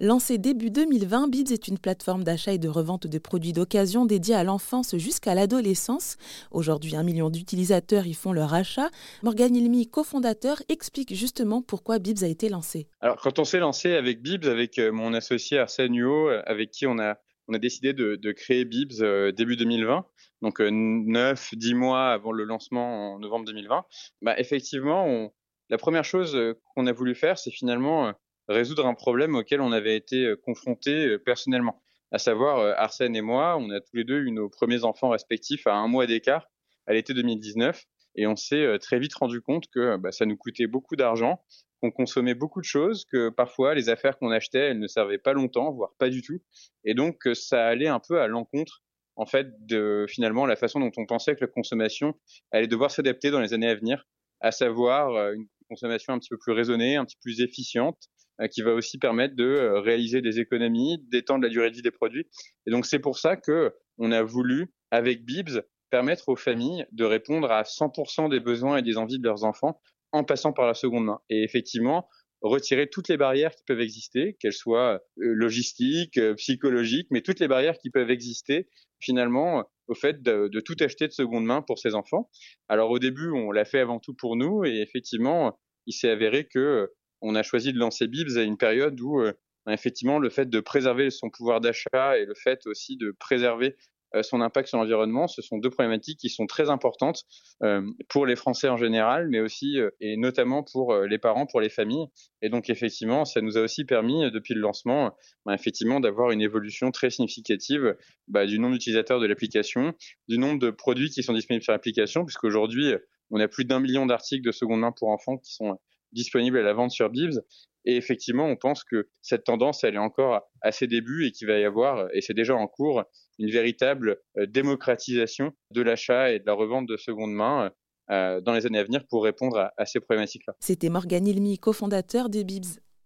Lancée début 2020, Bibs est une plateforme d'achat et de revente de produits d'occasion dédiée à l'enfance jusqu'à l'adolescence. Aujourd'hui, un million d'utilisateurs y font leur achat. Morgan Ilmi, cofondateur, explique justement pourquoi Bibs a été lancé. Alors, quand on s'est lancé avec Bibs, avec euh, mon associé Arsène Huot, euh, avec qui on a, on a décidé de, créer Bibs euh, début 2020, donc 9-10 mois avant le lancement en novembre 2020, bah, effectivement, la première chose qu'on a voulu faire, c'est finalement résoudre un problème auquel on avait été euh, confrontés euh, personnellement. À savoir, euh, Arsène et moi, on a tous les deux eu nos premiers enfants respectifs à un mois d'écart à l'été 2019. Et on s'est très vite rendu compte que bah, ça nous coûtait beaucoup d'argent, qu'on consommait beaucoup de choses, que parfois les affaires qu'on achetait, elles ne servaient pas longtemps, voire pas du tout. Et donc, ça allait un peu à l'encontre, en fait, de finalement la façon dont on pensait que la consommation allait devoir s'adapter dans les années à venir, à savoir une consommation un petit peu plus raisonnée, un petit peu plus efficiente, qui va aussi permettre de euh, réaliser des économies, d'étendre la durée de vie des produits. Et donc c'est pour ça que on a voulu avec Bibs permettre aux familles de répondre à 100% des besoins et des envies de leurs enfants en passant par la seconde main. Et effectivement, retirer toutes les barrières qui peuvent exister, qu'elles soient euh, logistiques, psychologiques, mais toutes les barrières qui peuvent exister finalement au fait de, de, tout acheter de seconde main pour ses enfants. Alors au début, on l'a fait avant tout pour nous et effectivement, il s'est avéré que on a choisi de lancer Bibs à une période où euh, effectivement le fait de préserver son pouvoir d'achat et le fait aussi de préserver euh, son impact sur l'environnement, ce sont deux problématiques qui sont très importantes euh, pour les Français en général, mais aussi et notamment pour les parents, pour les familles. Et donc effectivement, ça nous a aussi permis depuis le lancement, bah, effectivement, d'avoir une évolution très significative bah, du nombre d'utilisateurs de l'application, du nombre de produits qui sont disponibles sur l'application, puisqu'aujourd'hui on a plus d'un million d'articles de seconde main pour enfants qui sont disponible à la vente sur Bibs. Et effectivement, on pense que cette tendance, elle est encore à ses débuts et qu'il va y avoir, et c'est déjà en cours, une véritable euh, démocratisation de l'achat et de la revente de seconde main euh, dans les années à venir pour répondre à, ces problématiques-là. C'était Morgan Ilmi, cofondateur de Bibs.